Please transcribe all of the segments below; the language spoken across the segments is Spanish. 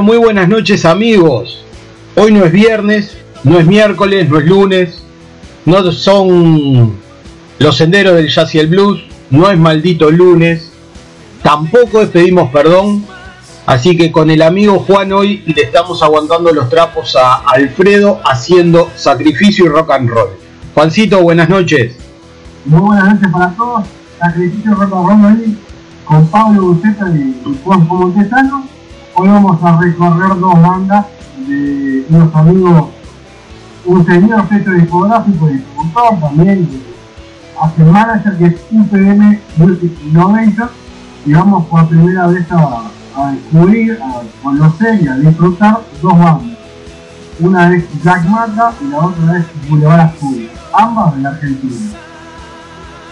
Muy buenas noches amigos. Hoy no es viernes, no es miércoles, no es lunes, no son los senderos del jazz y el blues, no es maldito lunes, tampoco pedimos perdón. Así que con el amigo Juan hoy le estamos aguantando los trapos a Alfredo haciendo sacrificio y rock and roll. Juancito, buenas noches. Muy buenas noches para todos. Sacrificio y rock and roll hoy con Pablo y Juan Montesano Vamos a recorrer dos bandas de unos amigos, un señor sello discográfico y productor también, hace manager que es UPM Music Innovation, y vamos por primera vez a, descubrir, a conocer y a disfrutar dos bandas. Una es Jack Mata y la otra es Boulevard Studio, ambas de la Argentina.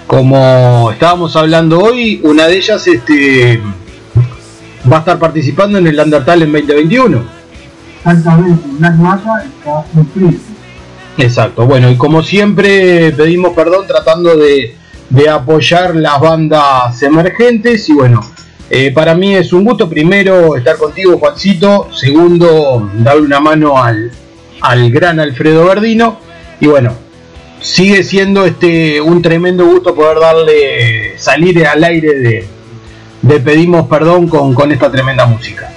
Como estábamos hablando hoy, una de ellas este, va a estar participando en el Undertale en 2021. Exactamente, Black está. Exacto, bueno, y como siempre pedimos perdón tratando de, apoyar las bandas emergentes y bueno, eh, para mí es un gusto primero estar contigo Juancito, segundo darle una mano al, al gran Alfredo Verdino y bueno, sigue siendo este un tremendo gusto poder darle salir al aire de, le pedimos perdón con, con esta tremenda música.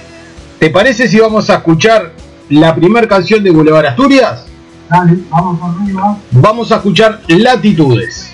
¿Te parece si vamos a escuchar la primera canción de Boulevard Asturias? Dale, vamos arriba. Vamos a escuchar Latitudes.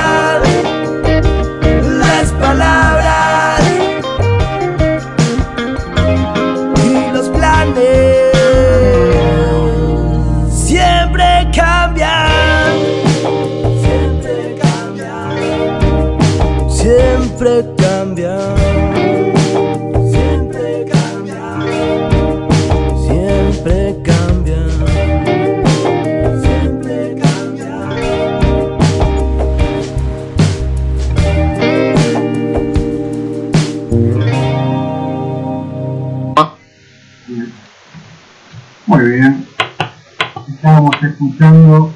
escuchando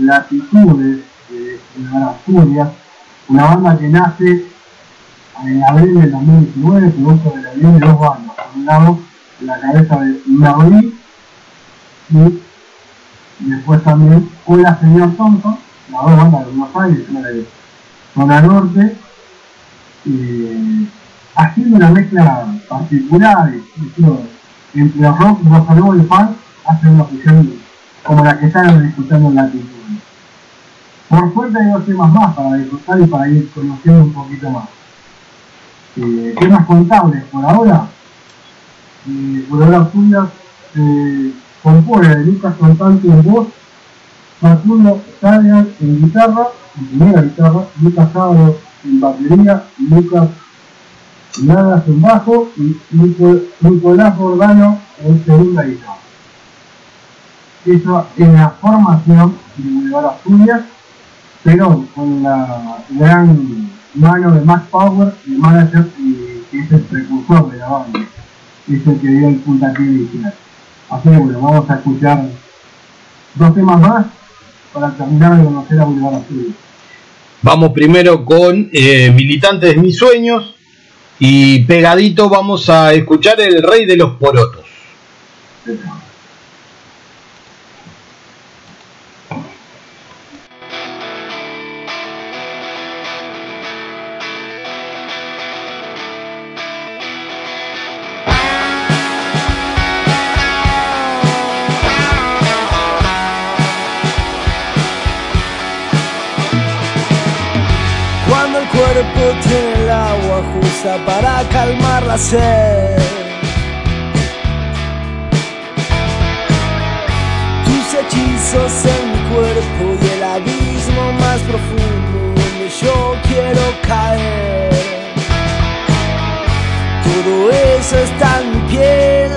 Latitudes de Nueva Asturias, una banda que nace en abril del 2019, producto de la unión de dos bandas. Por un lado, la cabeza de Merlí y después también Hola Señor Thompson, las dos bandas de Buenos Aires, una de zona norte, eh, haciendo una mezcla particular entre rock, bossa y punk, hacen una fusión como la que están disfrutando en la cultura. Por suerte hay dos temas más para disfrutar y para ir conociendo un poquito más. Eh, temas contables por ahora. Eh, por ahora Asturias eh, compone de Lucas Cantante en voz, Facundo Sagan en guitarra, en primera guitarra, Lucas Sábado en batería, Lucas Nadas en bajo y Nico- Nicolás Bordano en segunda guitarra. Eso es la formación de Boulevard Asturias, pero con la gran mano de Max Power, el manager eh, que es el precursor de la banda, es el que dio el puntapié inicial. Así que bueno, vamos a escuchar dos temas más para terminar de conocer a Boulevard Asturias. Vamos primero con eh, Militantes de mis sueños y pegadito vamos a escuchar El Rey de los Porotos. Cuerpo tiene el agua justa para calmar la sed. Tus hechizos en mi cuerpo y el abismo más profundo donde yo quiero caer. Todo eso está en mi piel.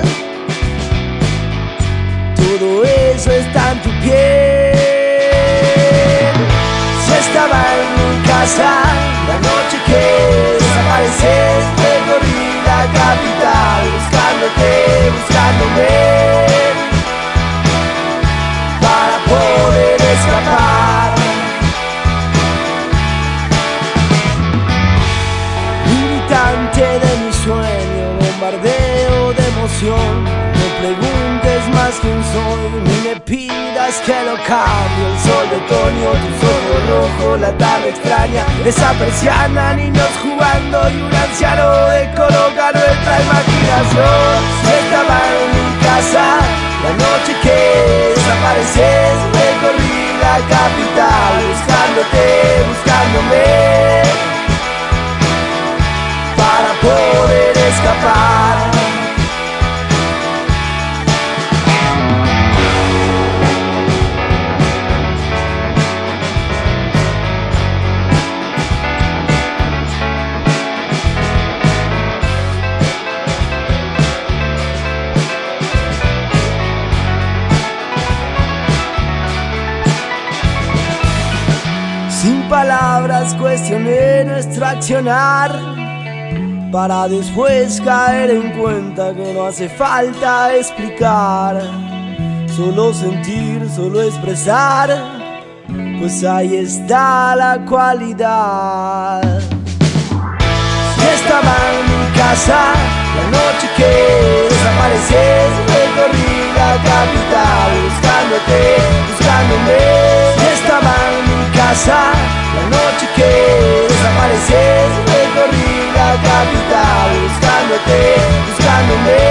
Todo eso está en tu piel. Si estaba en casa la noche que desapareces, recorrí la capital buscándote, buscándome para poder escapar. Militante de mi sueño, bombardeo de emoción. No preguntes más quién soy, ni me pidas que lo cambie. El sol de otoño, tus ojos la tarde extraña. Esa persiana, niños jugando y un anciano de colocar nuestra imaginación. Estaba en mi casa, la noche que desapareces, recorrí la capital buscándote, buscándome para poder escapar. Cuestioné nuestro accionar para después caer en cuenta que no hace falta explicar, solo sentir, solo expresar, pues ahí está la cualidad. Si estaba en mi casa la noche que desapareces, recorrí la capital buscándote, buscándome. Si estaba en la noche que desapareces, recorrí la capital buscándote, buscándome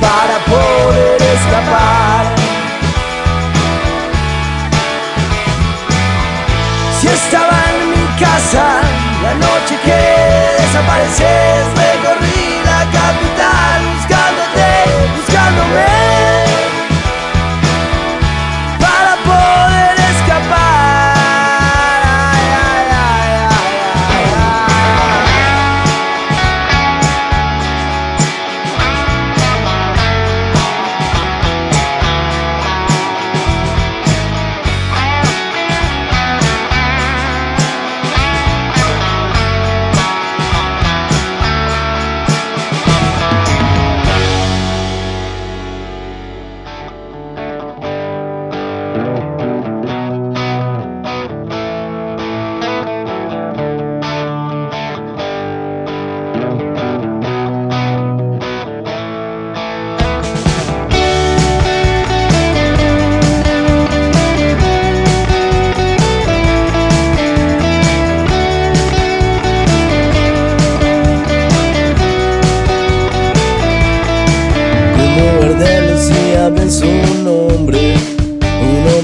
para poder escapar. Si estaba en mi casa la noche que desapareces, recorrí la capital buscándote, buscándome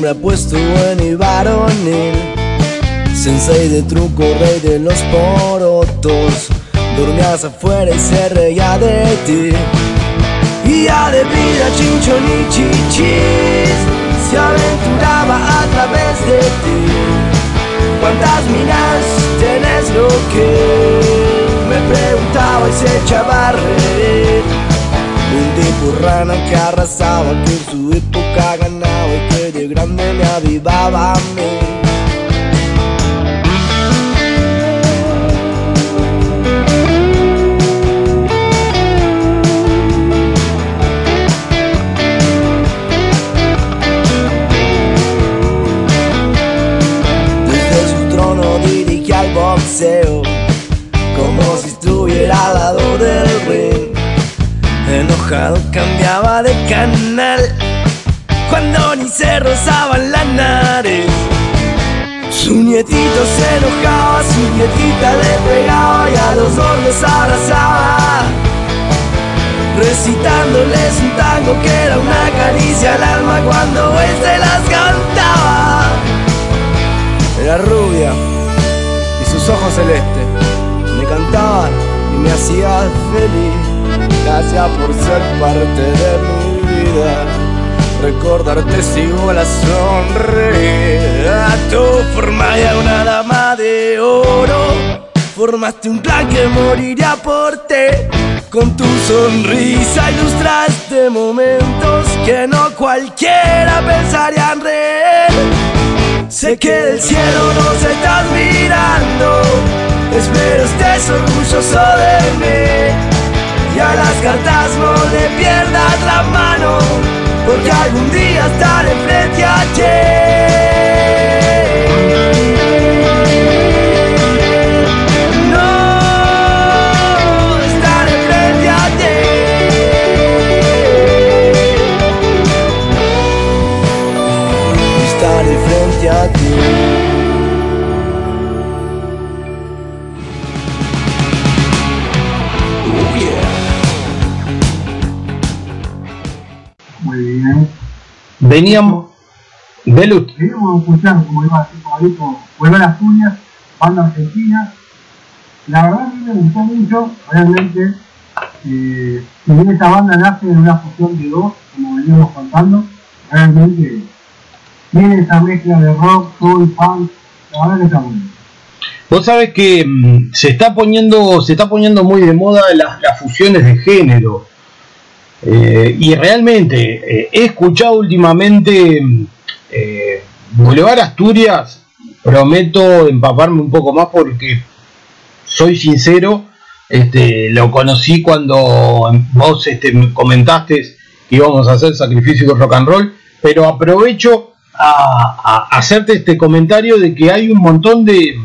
repuesto en y varonil. Sensei de truco, rey de los porotos. Dormías afuera y se reía de ti. Guía de vida, chinchón y chichis. Se aventuraba a través de ti. Cuántas minas tenés lo que Me preguntaba y se echaba a reír. Un tipo rana que arrasaba, que en su época ganaba y que de grande me avivaba a mí. Desde su trono dirigía al boxeo Como si estuviera al lado del ring Enojado cambiaba de canal Cuando ni se rozaban la nariz Su nietito se enojaba, su nietita le pegaba Y a los dos los abrazaba Recitándoles un tango que era una caricia al alma Cuando él se las cantaba era rubia y sus ojos celestes me cantaban y me hacía feliz. Gracias por ser parte de mi vida. Recordarte sigo la sonreír a tu forma y a una dama de oro. Formaste un plan que moriría por ti. Con tu sonrisa ilustraste momentos que no cualquiera pensaría en reír. Sé que del cielo nos estás mirando Espero estés orgulloso de mí Y a las cartas no le pierdas la mano Porque algún día estaré frente a ti Veníamos. Belut. Queríamos escuchar, como iba a decir Pablito, Volver a Asturias, banda argentina. La verdad a mí me gustó mucho, realmente. Eh, si bien esta banda nace en una fusión de dos, como veníamos contando, realmente tiene esa mezcla de rock, soul, funk, la verdad que está bueno. Vos sabés que mm, se está poniendo, se está poniendo muy de moda las, las fusiones de género. Eh, y realmente eh, he escuchado últimamente eh, Boulevard Asturias. Prometo empaparme un poco más porque soy sincero. Este, lo conocí cuando vos este, me comentaste que íbamos a hacer sacrificio de rock and roll. Pero aprovecho a, hacerte este comentario de que hay un montón de,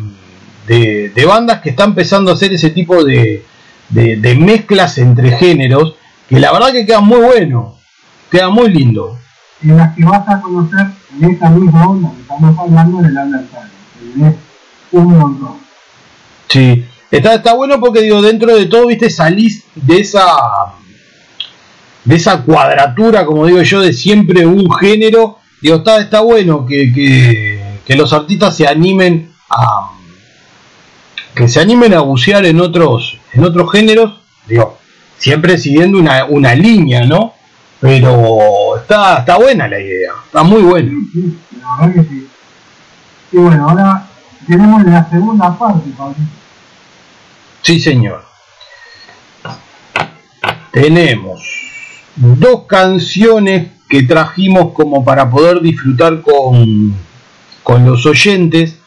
de, de bandas que están empezando a hacer ese tipo de, de mezclas entre géneros que la verdad que queda muy bueno, queda muy lindo. En las que vas a conocer en esta misma onda que estamos hablando del Undertale. Tenés un montón. Sí, está, está bueno porque digo, dentro de todo, viste, salís de esa de esa cuadratura, como digo yo, de siempre un género. Digo, está, está bueno que, que, que los artistas se animen a que se animen a bucear en otros, en otros géneros, digo, siempre siguiendo una, una línea, ¿no? Pero está, está buena la idea, está muy buena. Sí, la verdad que sí. Y bueno, ahora tenemos la segunda parte, Pablo. Sí, señor. Tenemos dos canciones que trajimos como para poder disfrutar con, con los oyentes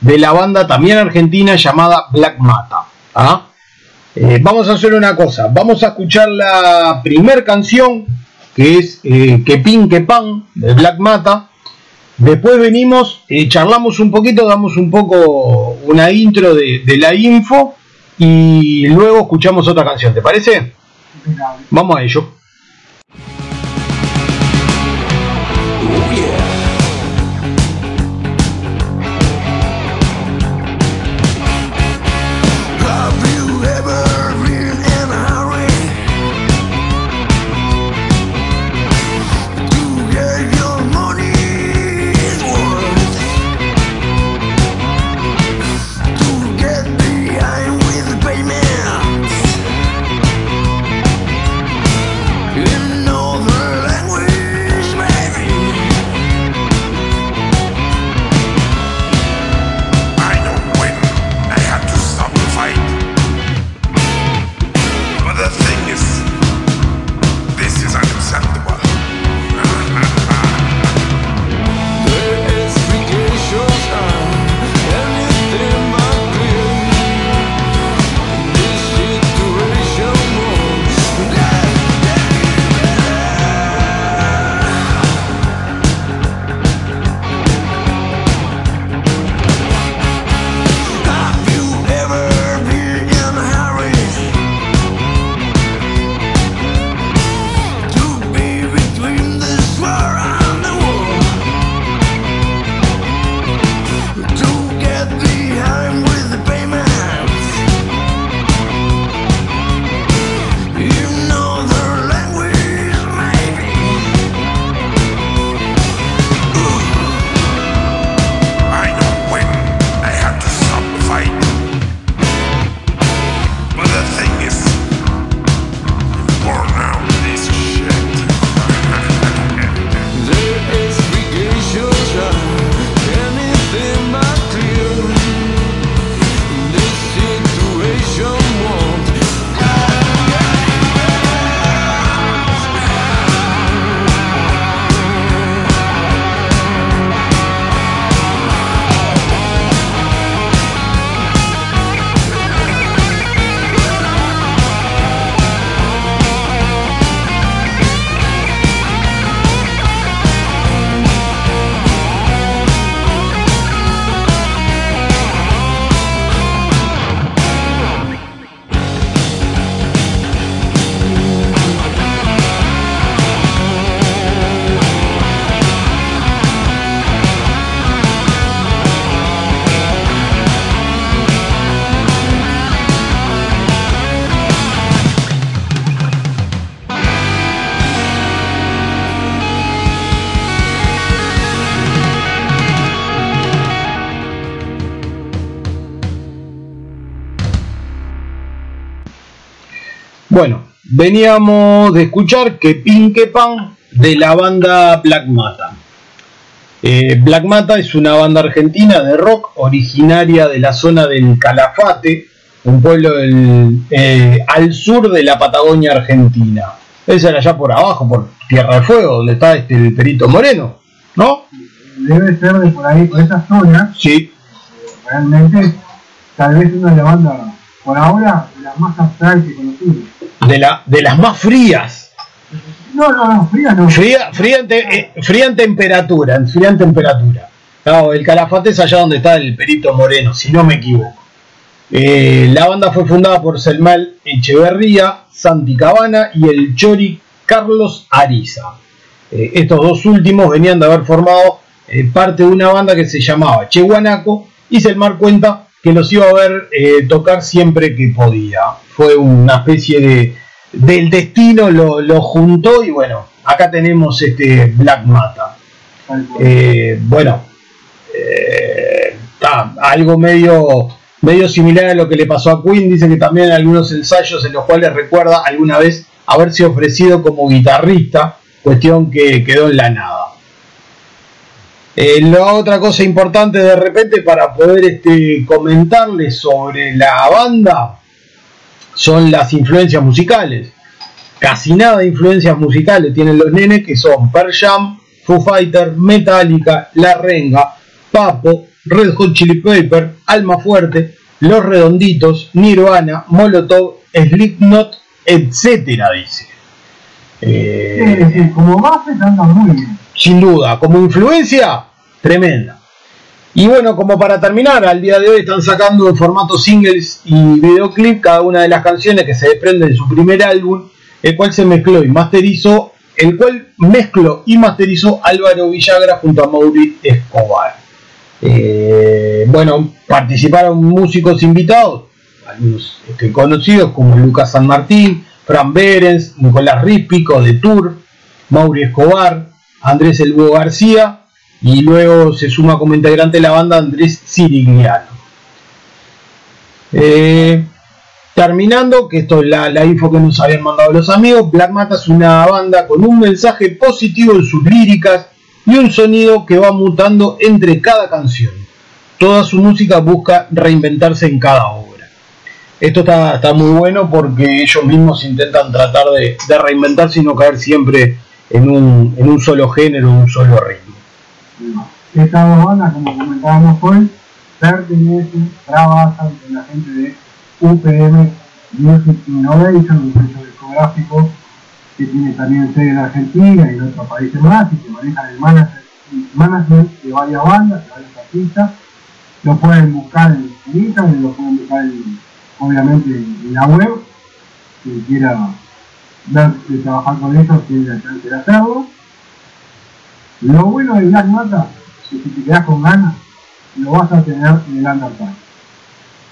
de la banda también argentina llamada Black Mata. ¿ah? Eh, vamos a hacer una cosa, vamos a escuchar la primer canción que es eh, Que Pin Que Pan de Black Mata. Después venimos, eh, charlamos un poquito, damos un poco una intro de, de la info y luego escuchamos otra canción, ¿te parece? Vamos a ello. Bueno, veníamos de escuchar que Pinque Pan de la banda Black Mata. Eh, Black Mata es una banda argentina de rock originaria de la zona del Calafate, un pueblo del, eh, al sur de la Patagonia Argentina. Esa era allá por abajo, por Tierra del Fuego, donde está este, el Perito Moreno, ¿no? Debe ser de por ahí, por esa zona, Sí, realmente, tal vez una de las bandas, por ahora, las más abstractas y conocidas. De, la, de las más frías. No, no, no, fría no. Fría, fría, en, te- eh, fría en temperatura, fría en temperatura. Claro, el Calafate es allá donde está el Perito Moreno, si no me equivoco. Eh, la banda fue fundada por Selmal Echeverría, Santi Cabana y el Chori Carlos Ariza. Eh, estos dos últimos venían de haber formado eh, parte de una banda que se llamaba Che Guanaco y Selmar cuenta que los iba a ver eh, tocar siempre que podía. Fue una especie de del destino lo, lo juntó y bueno, acá tenemos este Black Mata. Eh, bueno, eh, está algo medio, medio similar a lo que le pasó a Queen. Dice que también hay algunos ensayos en los cuales recuerda alguna vez haberse ofrecido como guitarrista, cuestión que quedó en la nada. Eh, la otra cosa importante de repente para poder este, comentarles sobre la banda son las influencias musicales. Casi nada de influencias musicales tienen los nenes que son Pearl Jam, Foo Fighter, Metallica, La Renga, Papo, Red Hot Chili Pepper, Alma Fuerte, Los Redonditos, Nirvana, Molotov, Slipknot, etcétera, dice. Eh, como base muy bien. Sin duda, como influencia, tremenda. Y bueno, como para terminar, al día de hoy están sacando en formato singles y videoclip cada una de las canciones que se desprenden de su primer álbum, el cual se mezcló y masterizó, el cual mezcló y masterizó Álvaro Villagra junto a Mauri Escobar. Eh, bueno, participaron músicos invitados, algunos este, conocidos como Lucas San Martín, Fran Berens, Nicolás Ríspico de Tour, Mauri Escobar, Andrés El García y luego se suma como integrante de la banda Andrés Sirigliano. Eh, terminando, que esto es la, la info que nos habían mandado los amigos, Black Mata es una banda con un mensaje positivo en sus líricas y un sonido que va mutando entre cada canción. Toda su música busca reinventarse en cada obra. Esto está, está muy bueno porque ellos mismos intentan tratar de, de reinventarse y no caer siempre en un, en un solo género, en un solo ritmo. Estas dos bandas, como comentábamos hoy, pertenecen, trabajan con la gente de UPM Music Innovation, un sello discográfico que tiene también sede en Argentina y en otros países más y que manejan el management de varias bandas, de varios artistas. Lo pueden buscar en Instagram, lo pueden buscar en- obviamente en la web. Quien quiera de trabajar con ellos tiene la chance de hacerlo. Lo bueno de Black Mata que si te quedas con ganas, lo vas a tener en el Undertale.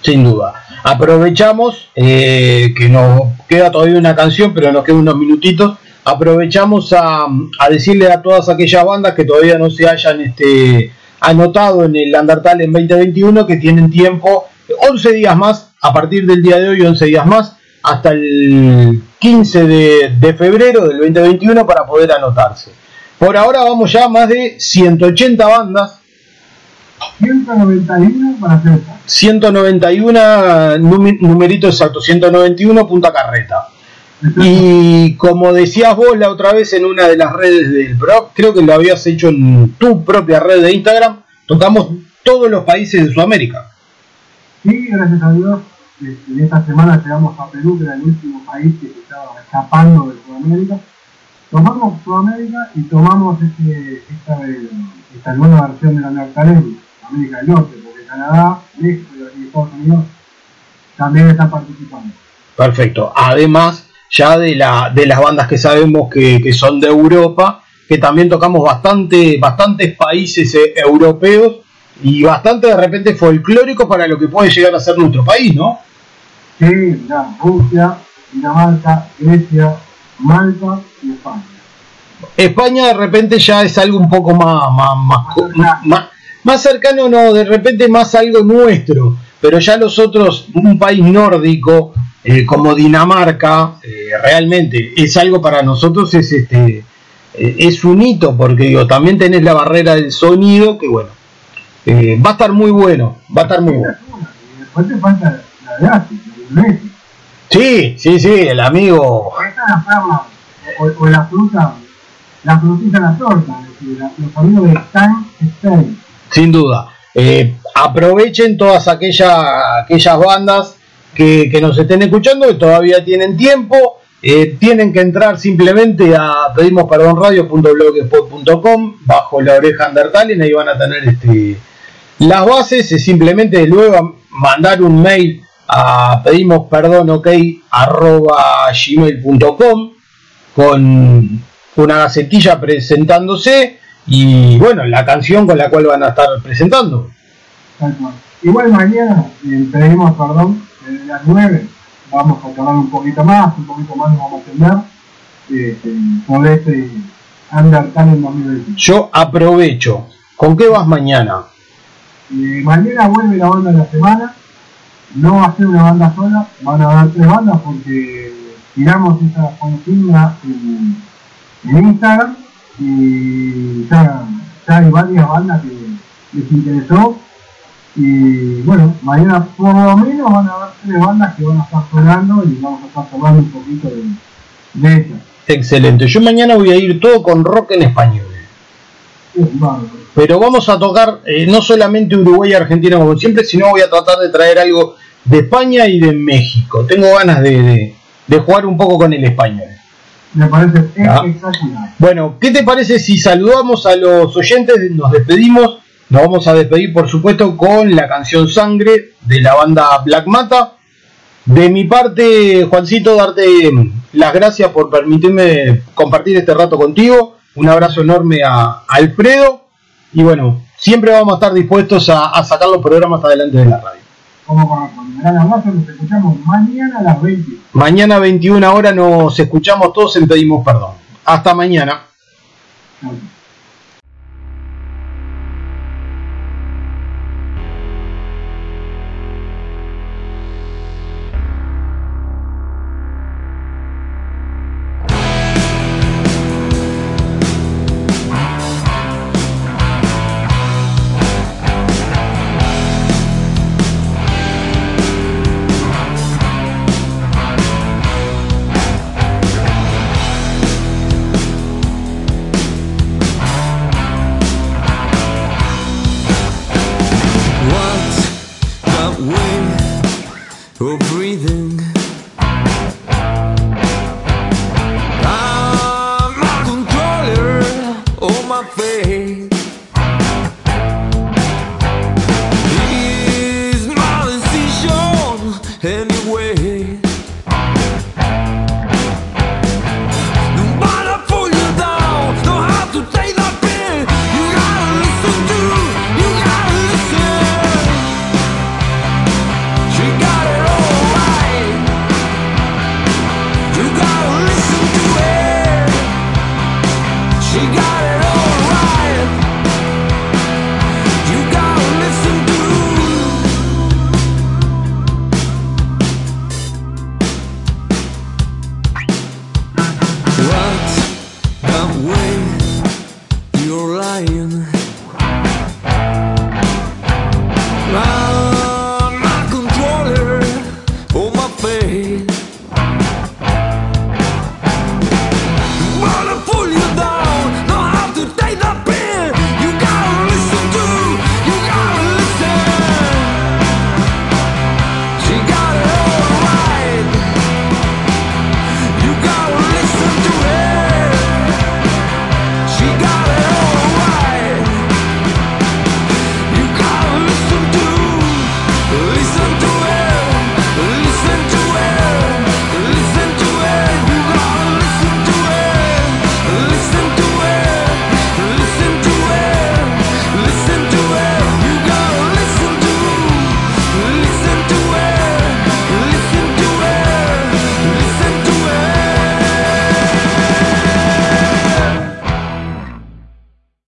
Sin duda. Aprovechamos eh, que nos queda todavía una canción, pero nos quedan unos minutitos. Aprovechamos a, a decirle a todas aquellas bandas que todavía no se hayan este, anotado en el Undertale en 2021 que tienen tiempo 11 días más, a partir del día de hoy 11 días más, hasta el 15 de, de febrero del 2021 para poder anotarse. Por ahora vamos ya a más de 180 bandas 191 para hacer esta. 191, numi- numerito exacto, 191 punta carreta. Y como decías vos la otra vez en una de las redes del pro, creo que lo habías hecho en tu propia red de Instagram, tocamos todos los países de Sudamérica. Sí, gracias a Dios, en esta semana llegamos a Perú, que era el último país que se estaba escapando de Sudamérica. Tomamos Sudamérica y tomamos este, esta, esta nueva versión de la en América del Norte, porque Canadá, México y Estados Unidos también están participando. Perfecto. Además, ya de, la, de las bandas que sabemos que, que son de Europa, que también tocamos bastante, bastantes países eh, europeos y bastante de repente folclórico para lo que puede llegar a ser nuestro país, ¿no? Rusia, Dinamarca, Grecia, Malta y España. España de repente ya es algo un poco más, más, más, más, más cercano, no, de repente más algo nuestro, pero ya los otros, un país nórdico, eh, como Dinamarca, eh, realmente es algo para nosotros, es este eh, es un hito, porque digo, también tenés la barrera del sonido, que bueno, va a estar muy bueno, va a estar muy bueno. Y después te falta la de Asi, de. Sí, sí, sí, el amigo. Esta es la perla, o, o la fruta, la frutita de la torta, es decir, la- los amigos de Stan Stein. Sin duda. Eh, aprovechen todas aquellas, aquellas bandas que, que nos estén escuchando, que todavía tienen tiempo. eh, tienen que entrar simplemente a pedimos perdón radio.blogspot.com bajo la oreja Undertale y ahí van a tener este, las bases. Es simplemente luego mandar un mail a pedimos perdón ok arroba gmail.com con una gacetilla presentándose y bueno, la canción con la cual van a estar presentando. Tal cual. Igual mañana eh, pedimos perdón, desde las 9 vamos a hablar un poquito más, un poquito más nos vamos a atender eh, eh, sobre este Undertale en 2020. Yo aprovecho. ¿Con qué vas mañana? Eh, mañana vuelve la banda de la semana, no va a ser una banda sola, van a haber tres bandas porque tiramos esa consigna en, en Instagram y ya, ya hay varias bandas que les interesó y bueno, mañana por lo menos van a haber tres bandas que van a estar sonando y vamos a estar hablando un poquito de, de ellas. Excelente. Yo mañana voy a ir todo con rock en español. Pero vamos a tocar eh, no solamente Uruguay y Argentina como siempre, sino voy a tratar de traer algo de España y de México. Tengo ganas de, de- de jugar un poco con el español. Me parece Ah. espectacular. Bueno, ¿qué te parece si saludamos a los oyentes? Nos despedimos. Nos vamos a despedir, por supuesto, con la canción Sangre de la banda Black Mata. De mi parte, Juancito, darte las gracias por permitirme compartir este rato contigo. Un abrazo enorme a Alfredo. Y bueno, siempre vamos a estar dispuestos a, a sacar los programas adelante de la radio. Como corresponde. Gran abrazo, nos escuchamos mañana a las 20. Mañana 21 horas nos escuchamos todos en Pedimos Perdón. Hasta mañana. Chao.